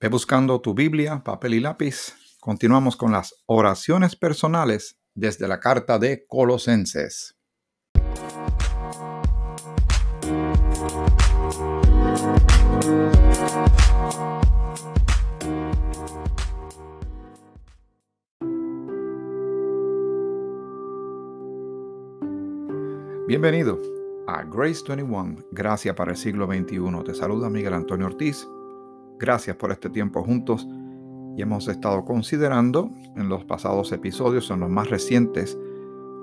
Ve buscando tu Biblia, papel y lápiz. Continuamos con las oraciones personales desde la carta de Colosenses. Bienvenido a Grace 21, Gracias para el siglo XXI. Te saluda Miguel Antonio Ortiz. Gracias por este tiempo juntos y hemos estado considerando en los pasados episodios, en los más recientes,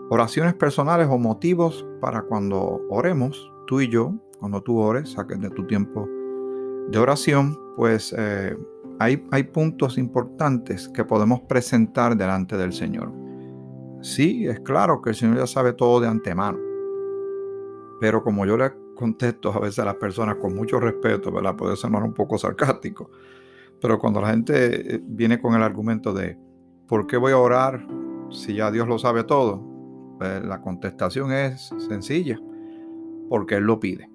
oraciones personales o motivos para cuando oremos, tú y yo, cuando tú ores, saques de tu tiempo de oración, pues eh, hay, hay puntos importantes que podemos presentar delante del Señor. Sí, es claro que el Señor ya sabe todo de antemano pero como yo le contesto a veces a las personas con mucho respeto, ¿verdad? Puede sonar un poco sarcástico. Pero cuando la gente eh, viene con el argumento de ¿por qué voy a orar si ya Dios lo sabe todo? Pues la contestación es sencilla, porque Él lo pide.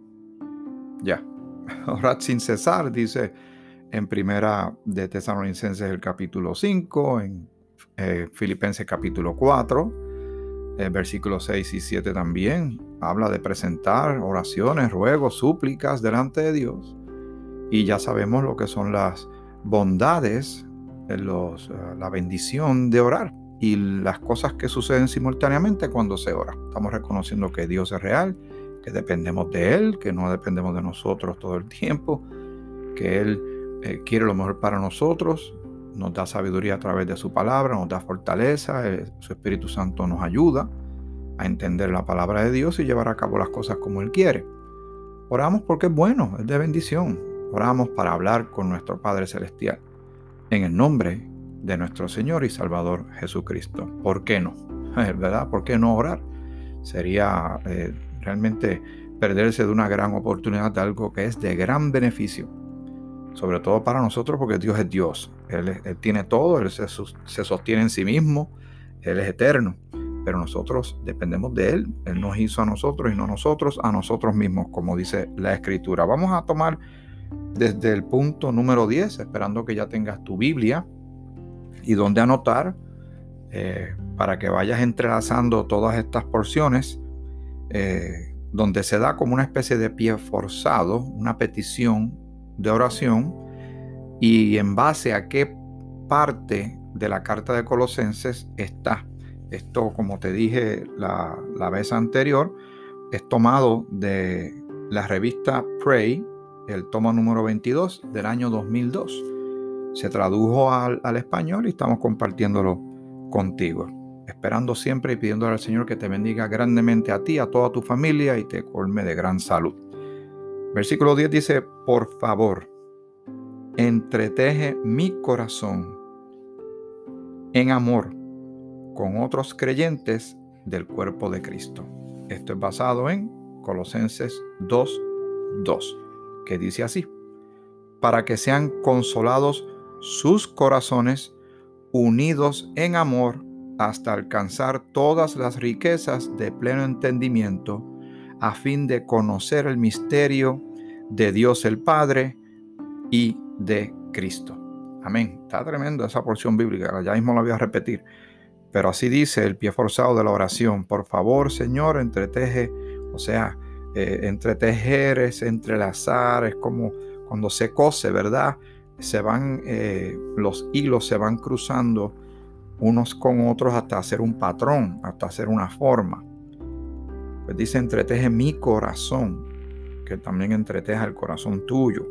Ya. Orad sin cesar, dice en primera de Tesalonicenses el capítulo 5, en eh, Filipenses capítulo 4, el eh, versículos 6 y 7 también habla de presentar oraciones, ruegos, súplicas delante de Dios. Y ya sabemos lo que son las bondades, eh, los, eh, la bendición de orar y las cosas que suceden simultáneamente cuando se ora. Estamos reconociendo que Dios es real, que dependemos de Él, que no dependemos de nosotros todo el tiempo, que Él quiere lo mejor para nosotros nos da sabiduría a través de su palabra, nos da fortaleza, eh, su Espíritu Santo nos ayuda a entender la palabra de Dios y llevar a cabo las cosas como Él quiere. Oramos porque es bueno, es de bendición. Oramos para hablar con nuestro Padre Celestial. En el nombre de nuestro Señor y Salvador Jesucristo. ¿Por qué no? ¿Verdad? ¿Por qué no orar? Sería eh, realmente perderse de una gran oportunidad de algo que es de gran beneficio sobre todo para nosotros porque Dios es Dios. Él, tiene todo, Él se, sostiene en sí mismo, Él es eterno, pero nosotros dependemos de Él. Él nos hizo a nosotros y no nosotros a nosotros mismos, como dice la Escritura. Vamos a tomar desde el punto número 10, esperando que ya tengas tu Biblia y donde anotar eh, para que vayas entrelazando todas estas porciones. Eh, donde se da como una especie de pie forzado, una petición de oración y en base a qué parte de la carta de Colosenses está. Esto, como te dije la, vez anterior, es tomado de la revista Pray, el tomo número 22 del año 2002. Se tradujo al, al español y estamos compartiéndolo contigo. Esperando siempre y pidiéndole al Señor que te bendiga grandemente a ti, a toda tu familia y te colme de gran salud. Versículo 10 dice, por favor, entreteje mi corazón en amor con otros creyentes del cuerpo de Cristo. Esto es basado en Colosenses 2.2, que dice así, para que sean consolados sus corazones unidos en amor hasta alcanzar todas las riquezas de pleno entendimiento a fin de conocer el misterio de Dios el Padre y de Cristo. Amén. Está tremendo esa porción bíblica, ya mismo la voy a repetir. Pero así dice el pie forzado de la oración. Por favor, Señor, entreteje, o sea, eh, entrelazar, es como cuando se cose, ¿verdad? Se van, eh, los hilos se van cruzando unos con otros hasta hacer un patrón, hasta hacer una forma. Pues dice, entreteje mi corazón, que también entreteja el corazón tuyo,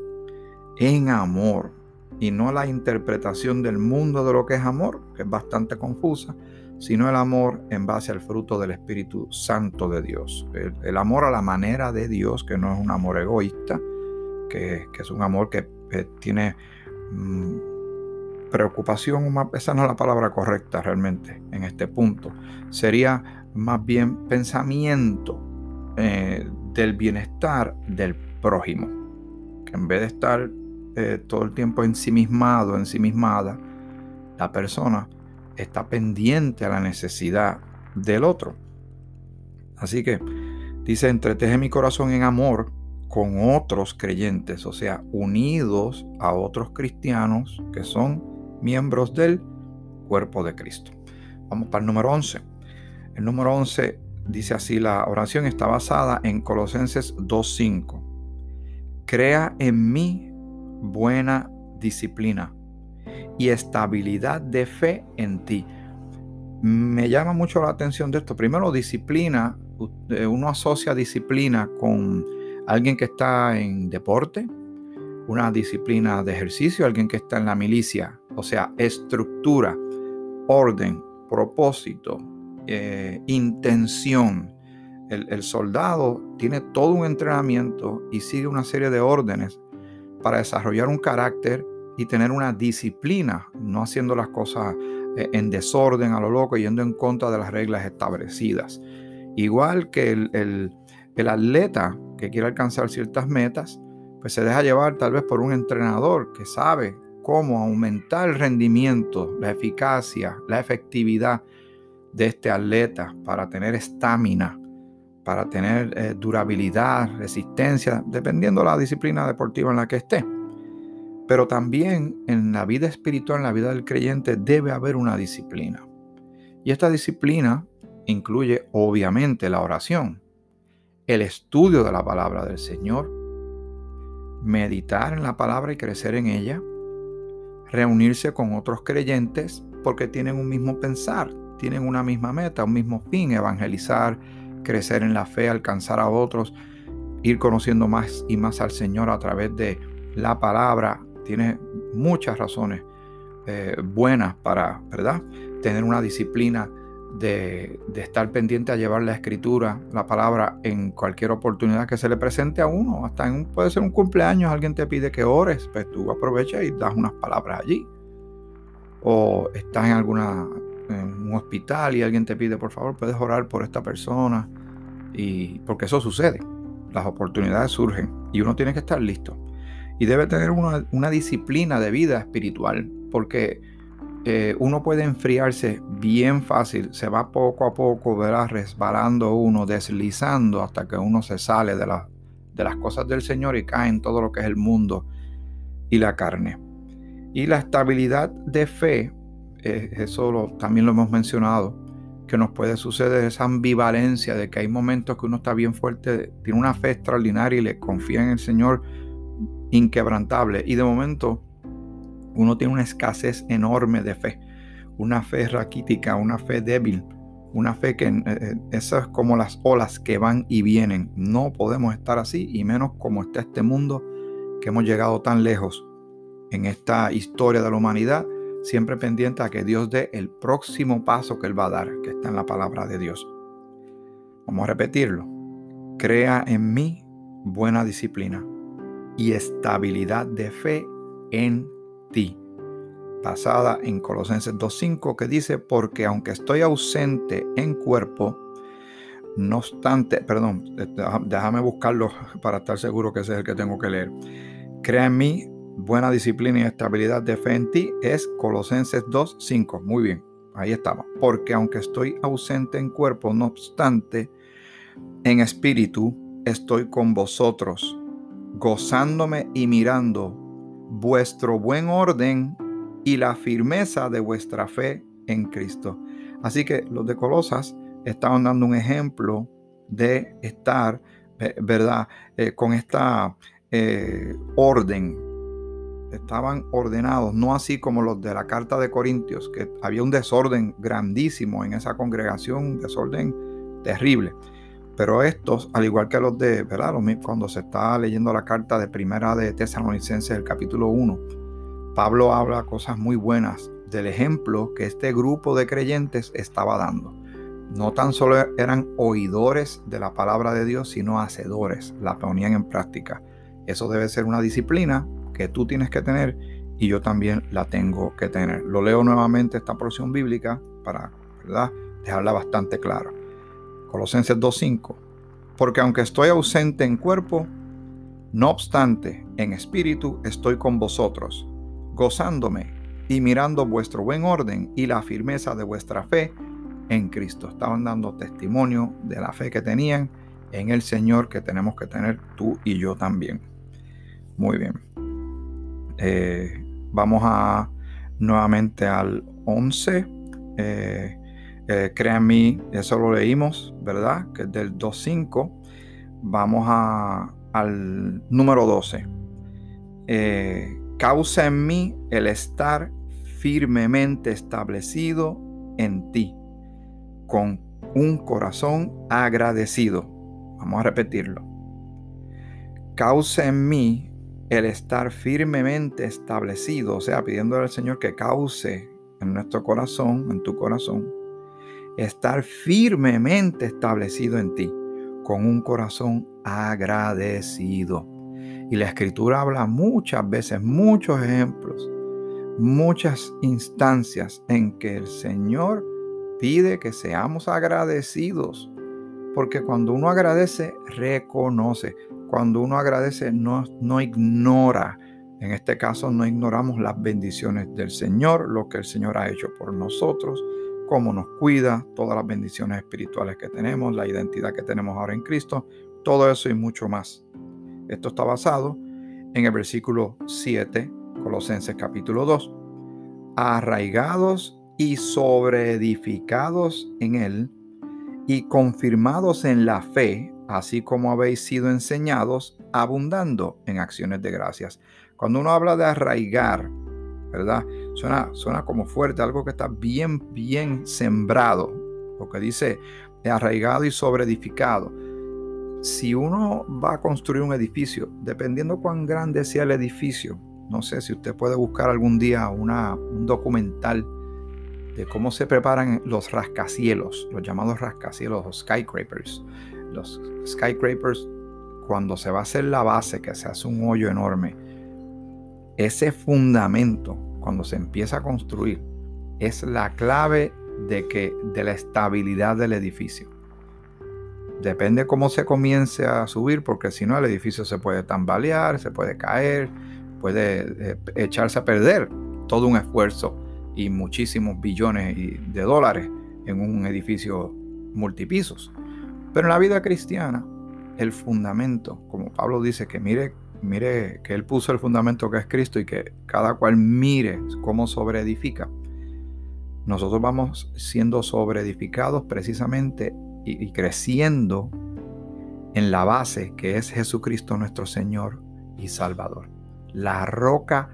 en amor, y no la interpretación del mundo de lo que es amor, que es bastante confusa, sino el amor en base al fruto del Espíritu Santo de Dios. El, amor a la manera de Dios, que no es un amor egoísta, que, es un amor que, tiene mm, preocupación, esa no es la palabra correcta realmente en este punto. Sería más bien pensamiento eh, del bienestar del prójimo. Que en vez de estar eh, todo el tiempo ensimismado, ensimismada, la persona está pendiente a la necesidad del otro. Así que dice, entreteje mi corazón en amor con otros creyentes, o sea, unidos a otros cristianos que son miembros del cuerpo de Cristo. Vamos para el número 11. El número 11 dice así, la oración está basada en Colosenses 2.5. Crea en mí buena disciplina y estabilidad de fe en ti. Me llama mucho la atención de esto. Primero, disciplina. Eh, uno asocia disciplina con alguien que está en deporte, una disciplina de ejercicio, alguien que está en la milicia. O sea, estructura, orden, propósito, eh, intención. el soldado tiene todo un entrenamiento y sigue una serie de órdenes para desarrollar un carácter y tener una disciplina, no haciendo las cosas eh, en desorden a lo loco, yendo en contra de las reglas establecidas. Igual que el, atleta que quiere alcanzar ciertas metas, pues se deja llevar tal vez por un entrenador que sabe cómo aumentar el rendimiento, la eficacia, la efectividad de este atleta para tener estamina, para tener eh, durabilidad, resistencia, dependiendo de la disciplina deportiva en la que esté. Pero también en la vida espiritual, en la vida del creyente, debe haber una disciplina. Y esta disciplina incluye obviamente la oración, el estudio de la palabra del Señor, meditar en la palabra y crecer en ella, reunirse con otros creyentes porque tienen un mismo pensar, tienen una misma meta, un mismo fin, evangelizar, crecer en la fe, alcanzar a otros, ir conociendo más y más al Señor a través de la palabra, tiene muchas razones eh, buenas para, ¿verdad? Tener una disciplina de, estar pendiente a llevar la escritura, la palabra, en cualquier oportunidad que se le presente a uno. Hasta en, puede ser un cumpleaños, alguien te pide que ores, pues tú aprovechas y das unas palabras allí. O estás en alguna en un hospital y alguien te pide, por favor, puedes orar por esta persona. Y porque eso sucede. Las oportunidades surgen y uno tiene que estar listo y debe tener una, disciplina de vida espiritual, porque eh, uno puede enfriarse bien fácil, se va poco a poco, verá, resbalando uno, deslizando hasta que uno se sale de, de las cosas del Señor y cae en todo lo que es el mundo y la carne. Y la estabilidad de fe, eh, eso también lo hemos mencionado, que nos puede suceder esa ambivalencia de que hay momentos que uno está bien fuerte, tiene una fe extraordinaria y le confía en el Señor inquebrantable y de momento uno tiene una escasez enorme de fe, una fe raquítica, una fe débil, una fe que eh, eh, es como las olas que van y vienen. No podemos estar así y menos como está este mundo que hemos llegado tan lejos en esta historia de la humanidad, siempre pendiente a que Dios dé el próximo paso que Él va a dar, que está en la palabra de Dios. Vamos a repetirlo. Crea en mí buena disciplina y estabilidad de fe en ti. Basada en Colosenses 2.5 que dice, porque aunque estoy ausente en cuerpo, no obstante, perdón, déjame buscarlo para estar seguro que ese es el que tengo que leer. Crea en mí buena disciplina y estabilidad de fe en ti es Colosenses 2.5. Muy bien, ahí estaba. Porque aunque estoy ausente en cuerpo, no obstante, en espíritu estoy con vosotros gozándome y mirando vuestro buen orden y la firmeza de vuestra fe en Cristo. Así que los de Colosas estaban dando un ejemplo de estar, eh, ¿verdad? Eh, con esta eh, orden. Estaban ordenados, no así como los de la carta de Corintios, que había un desorden grandísimo en esa congregación, un desorden terrible. Pero estos, al igual que los de, ¿verdad? Cuando se está leyendo la carta de primera de Tesalonicenses, el capítulo 1, Pablo habla cosas muy buenas del ejemplo que este grupo de creyentes estaba dando. No tan solo eran oidores de la palabra de Dios, sino hacedores, la ponían en práctica. Eso debe ser una disciplina que tú tienes que tener y yo también la tengo que tener. Lo leo nuevamente esta porción bíblica para ¿verdad? dejarla bastante clara. Colosenses 2.5. Porque aunque estoy ausente en cuerpo, no obstante, en espíritu estoy con vosotros, gozándome y mirando vuestro buen orden y la firmeza de vuestra fe en Cristo. Estaban dando testimonio de la fe que tenían en el Señor que tenemos que tener tú y yo también. Muy bien. Eh, vamos a nuevamente al 11. Eh, eh, eso lo leímos, ¿verdad? Que es del 2.5. Vamos a, al número 12. causa en mí el estar firmemente establecido en ti, con un corazón agradecido. Vamos a repetirlo. Causa en mí el estar firmemente establecido, o sea, pidiéndole al Señor que cause en nuestro corazón, en tu corazón, estar firmemente establecido en ti, con un corazón agradecido. Y la escritura habla muchas veces, muchos ejemplos, muchas instancias en que el Señor pide que seamos agradecidos, porque cuando uno agradece, reconoce. Cuando uno agradece, no, no ignora. En este caso, no ignoramos las bendiciones del Señor, lo que el Señor ha hecho por nosotros, cómo nos cuida, todas las bendiciones espirituales que tenemos, la identidad que tenemos ahora en Cristo, todo eso y mucho más. Esto está basado en el versículo 7, Colosenses capítulo 2. Arraigados y sobreedificados en él y confirmados en la fe, así como habéis sido enseñados, abundando en acciones de gracias. Cuando uno habla de arraigar, ¿verdad? Suena, suena como fuerte, algo que está bien, bien sembrado. Lo que dice arraigado y sobreedificado. Si uno va a construir un edificio, dependiendo cuán grande sea el edificio, no sé si usted puede buscar algún día una, un documental de cómo se preparan los rascacielos, los llamados rascacielos, los skyscrapers. Los skyscrapers, cuando se va a hacer la base, que se hace un hoyo enorme, ese fundamento, cuando se empieza a construir, es la clave de, que, de la estabilidad del edificio. Depende cómo se comience a subir, porque si no el edificio se puede tambalear, se puede caer, puede eh, echarse a perder todo un esfuerzo y muchísimos billones de dólares en un edificio multipisos. Pero en la vida cristiana, el fundamento, como Pablo dice, que mire, mire que él puso el fundamento que es Cristo y que cada cual mire cómo sobreedifica. Nosotros vamos siendo sobreedificados precisamente y, y creciendo en la base que es Jesucristo nuestro Señor y Salvador. La roca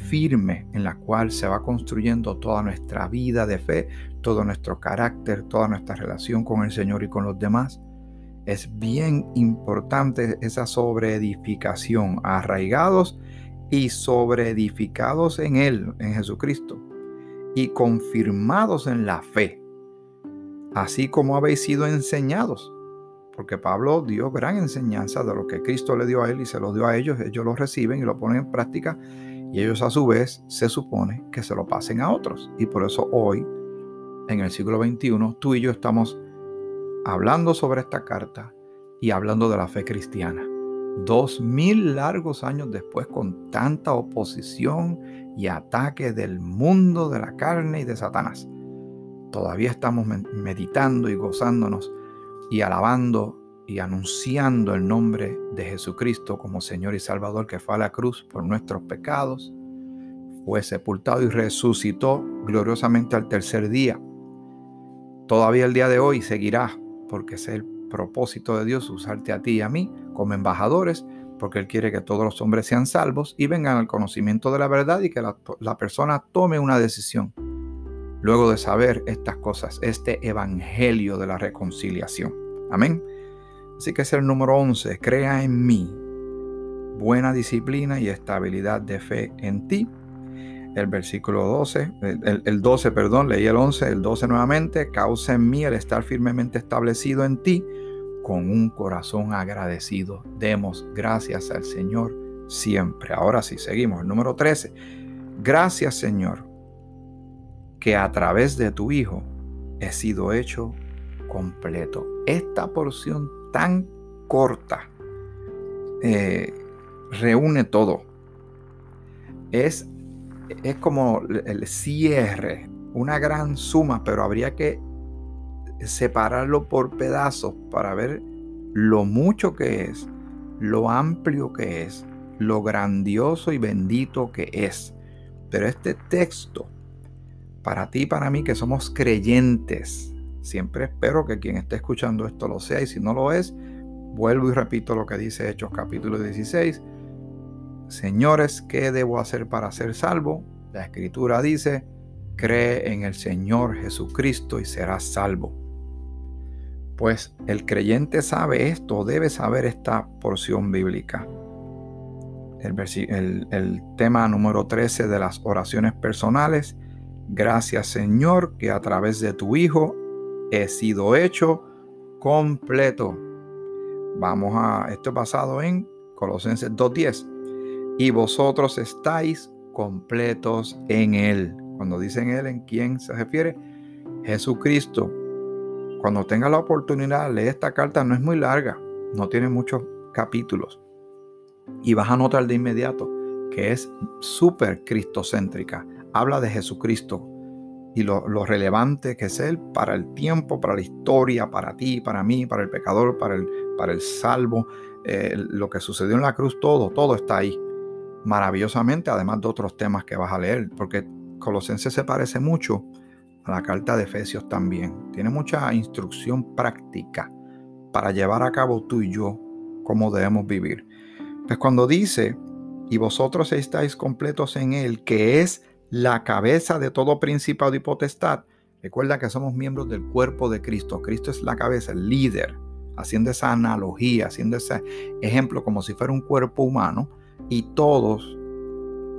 firme en la cual se va construyendo toda nuestra vida de fe, todo nuestro carácter, toda nuestra relación con el Señor y con los demás. Es bien importante esa sobreedificación, arraigados y sobreedificados en Él, en Jesucristo, y confirmados en la fe, así como habéis sido enseñados. Porque Pablo dio gran enseñanza de lo que Cristo le dio a él y se lo dio a ellos, ellos lo reciben y lo ponen en práctica y ellos a su vez se supone que se lo pasen a otros. Y por eso hoy, en el siglo XXI, tú y yo estamos hablando sobre esta carta y hablando de la fe cristiana. Dos mil largos años después, con tanta oposición y ataque del mundo, de la carne y de Satanás, todavía estamos meditando y gozándonos y alabando y anunciando el nombre de Jesucristo como Señor y Salvador que fue a la cruz por nuestros pecados, fue sepultado y resucitó gloriosamente al tercer día. Todavía el día de hoy seguirá, porque es el propósito de Dios usarte a ti y a mí como embajadores, porque Él quiere que todos los hombres sean salvos y vengan al conocimiento de la verdad y que la, la persona tome una decisión luego de saber estas cosas, este evangelio de la reconciliación. Amén. Así que es el número 11. Crea en mí buena disciplina y estabilidad de fe en ti. El versículo 12, el, 12, perdón, leí el 11, el 12 nuevamente. Causa en mí el estar firmemente establecido en ti con un corazón agradecido. Demos gracias al Señor siempre. Ahora sí, seguimos. El número 13. Gracias Señor, que a través de tu Hijo he sido hecho completo. Esta porción tan corta eh, reúne todo. Es, es como el cierre, una gran suma, pero habría que separarlo por pedazos para ver lo mucho que es, lo amplio que es, lo grandioso y bendito que es. Pero este texto, para ti y para mí que somos creyentes, siempre espero que quien esté escuchando esto lo sea y si no lo es, vuelvo y repito lo que dice Hechos capítulo 16. Señores, ¿qué debo hacer para ser salvo? La escritura dice, cree en el Señor Jesucristo y serás salvo. Pues el creyente sabe esto, debe saber esta porción bíblica. El, el, tema número 13 de las oraciones personales. Gracias Señor que a través de tu Hijo he sido hecho completo. Vamos a, esto basado en Colosenses 2.10. Y vosotros estáis completos en Él. Cuando dicen Él, ¿en quién se refiere? Jesucristo cuando tenga la oportunidad, lee esta carta, no es muy larga, no tiene muchos capítulos. Y vas a notar de inmediato que es súper cristocéntrica. Habla de Jesucristo y lo, relevante que es Él para el tiempo, para la historia, para ti, para mí, para el pecador, para el, para el salvo. Eh, lo que sucedió en la cruz, todo, todo está ahí. Maravillosamente, además de otros temas que vas a leer, porque Colosenses se parece mucho a la carta de Efesios también. Tiene mucha instrucción práctica para llevar a cabo tú y yo cómo debemos vivir. Pues cuando dice, y vosotros estáis completos en Él, que es la cabeza de todo principado y potestad, recuerda que somos miembros del cuerpo de Cristo. Cristo es la cabeza, el líder, haciendo esa analogía, haciendo ese ejemplo como si fuera un cuerpo humano, y todos,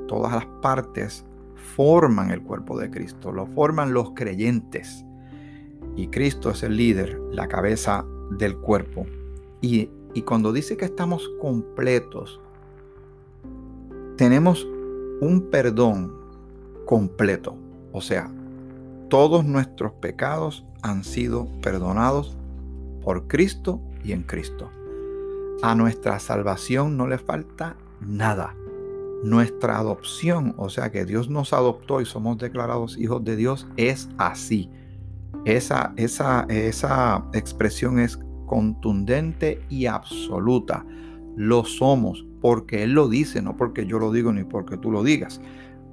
todas las partes forman el cuerpo de Cristo, lo forman los creyentes. Y Cristo es el líder, la cabeza del cuerpo. Y, y cuando dice que estamos completos, tenemos un perdón completo. O sea, todos nuestros pecados han sido perdonados por Cristo y en Cristo. A nuestra salvación no le falta nada nuestra adopción, o sea que Dios nos adoptó y somos declarados hijos de Dios, es así. Esa, esa, esa expresión es contundente y absoluta. Lo somos porque Él lo dice, no porque yo lo digo ni porque tú lo digas.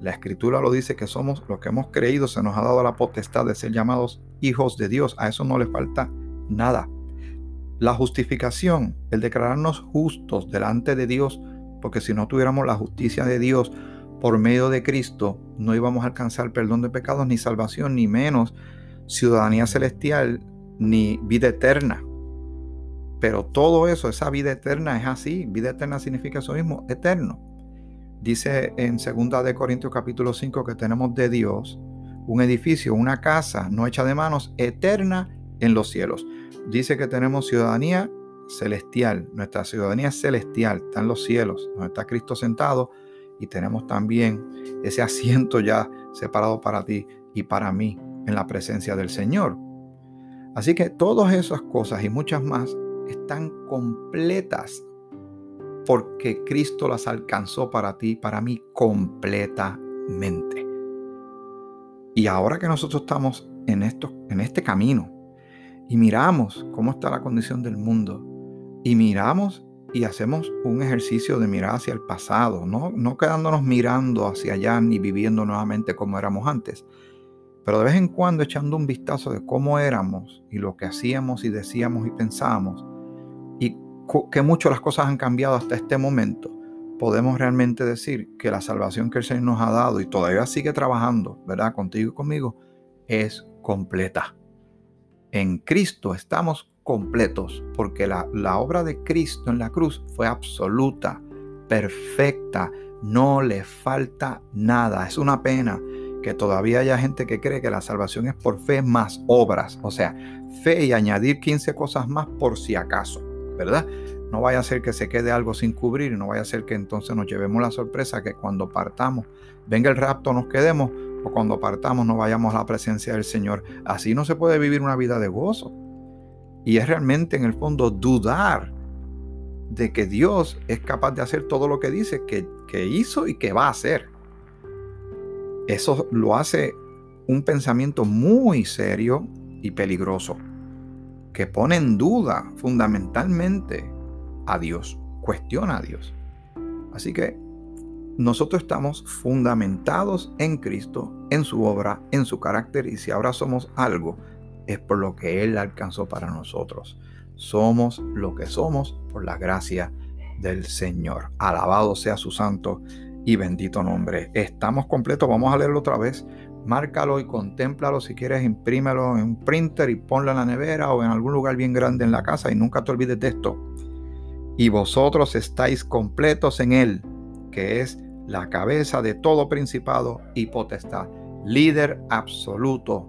La escritura lo dice que somos los que hemos creído, se nos ha dado la potestad de ser llamados hijos de Dios. A eso no le falta nada. La justificación, el declararnos justos delante de Dios, porque si no tuviéramos la justicia de Dios por medio de Cristo, no íbamos a alcanzar perdón de pecados, ni salvación, ni menos ciudadanía celestial, ni vida eterna. Pero todo eso, esa vida eterna es así. Vida eterna significa eso mismo, eterno. Dice en 2 de Corintios capítulo 5 que tenemos de Dios un edificio, una casa no hecha de manos, eterna en los cielos. Dice que tenemos ciudadanía celestial, nuestra ciudadanía celestial, está en los cielos, donde está Cristo sentado y tenemos también ese asiento ya separado para ti y para mí en la presencia del Señor. Así que todas esas cosas y muchas más están completas porque Cristo las alcanzó para ti para mí completamente. Y ahora que nosotros estamos en, esto, en este camino y miramos cómo está la condición del mundo, y miramos y hacemos un ejercicio de mirar hacia el pasado, no, no quedándonos mirando hacia allá ni viviendo nuevamente como éramos antes, pero de vez en cuando echando un vistazo de cómo éramos y lo que hacíamos y decíamos y pensábamos y que mucho las cosas han cambiado hasta este momento, podemos realmente decir que la salvación que el Señor nos ha dado y todavía sigue trabajando, ¿verdad? Contigo y conmigo, es completa. En Cristo estamos completos, porque la, la obra de Cristo en la cruz fue absoluta, perfecta, no le falta nada. Es una pena que todavía haya gente que cree que la salvación es por fe más obras, o sea, fe y añadir 15 cosas más por si acaso, ¿verdad? No vaya a ser que se quede algo sin cubrir, no vaya a ser que entonces nos llevemos la sorpresa que cuando partamos, venga el rapto, nos quedemos, o cuando partamos no vayamos a la presencia del Señor. Así no se puede vivir una vida de gozo. Y es realmente en el fondo dudar de que Dios es capaz de hacer todo lo que dice que, que hizo y que va a hacer. Eso lo hace un pensamiento muy serio y peligroso. Que pone en duda fundamentalmente a Dios, cuestiona a Dios. Así que nosotros estamos fundamentados en Cristo, en su obra, en su carácter y si ahora somos algo, es por lo que Él alcanzó para nosotros. Somos lo que somos por la gracia del Señor. Alabado sea su santo y bendito nombre. Estamos completos, vamos a leerlo otra vez. Márcalo y contémplalo si quieres, imprímelo en un printer y ponlo en la nevera o en algún lugar bien grande en la casa y nunca te olvides de esto. Y vosotros estáis completos en Él, que es la cabeza de todo principado y potestad, líder absoluto.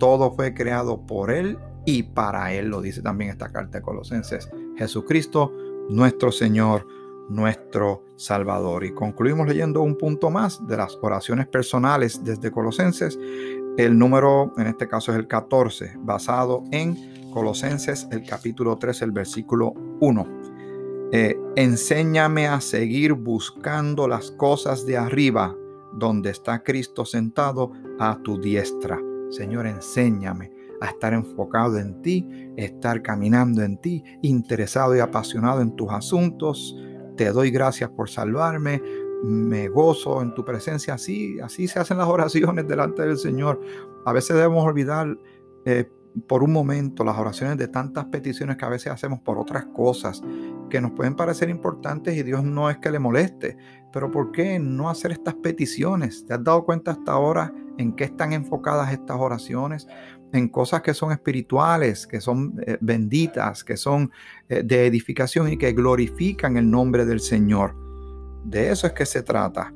Todo fue creado por Él y para Él, lo dice también esta carta de Colosenses. Jesucristo, nuestro Señor, nuestro Salvador. Y concluimos leyendo un punto más de las oraciones personales desde Colosenses. El número, en este caso es el 14, basado en Colosenses, el capítulo 3, el versículo 1. Eh, enséñame a seguir buscando las cosas de arriba, donde está Cristo sentado a tu diestra. Señor, enséñame a estar enfocado en ti, estar caminando en ti, interesado y apasionado en tus asuntos, te doy gracias por salvarme, me gozo en tu presencia. Así, así se hacen las oraciones delante del Señor. A veces debemos olvidar eh, por un momento las oraciones de tantas peticiones que a veces hacemos por otras cosas que nos pueden parecer importantes y Dios no es que le moleste. Pero ¿por qué no hacer estas peticiones? ¿Te has dado cuenta hasta ahora en qué están enfocadas estas oraciones? En cosas que son espirituales, que son eh, benditas, que son eh, de edificación y que glorifican el nombre del Señor. De eso es que se trata.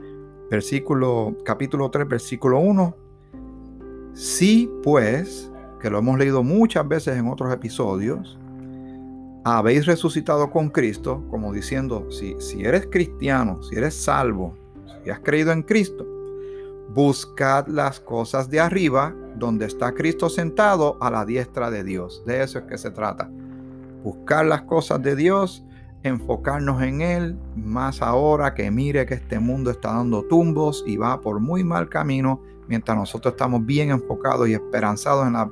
Versículo, capítulo 3, versículo 1. Sí, pues, que lo hemos leído muchas veces en otros episodios, habéis resucitado con Cristo, como diciendo, si, si eres cristiano, si eres salvo, si has creído en Cristo, buscad las cosas de arriba donde está Cristo sentado a la diestra de Dios. De eso es que se trata. Buscar las cosas de Dios, enfocarnos en Él, más ahora que mire que este mundo está dando tumbos y va por muy mal camino, mientras nosotros estamos bien enfocados y esperanzados en la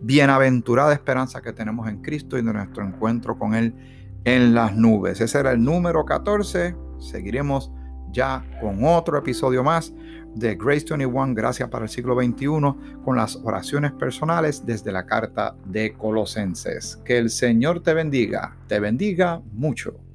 bienaventurada esperanza que tenemos en Cristo y de nuestro encuentro con Él en las nubes. Ese era el número 14. Seguiremos ya con otro episodio más de Grace 21, Gracias para el siglo XXI, con las oraciones personales desde la carta de Colosenses. Que el Señor te bendiga, te bendiga mucho.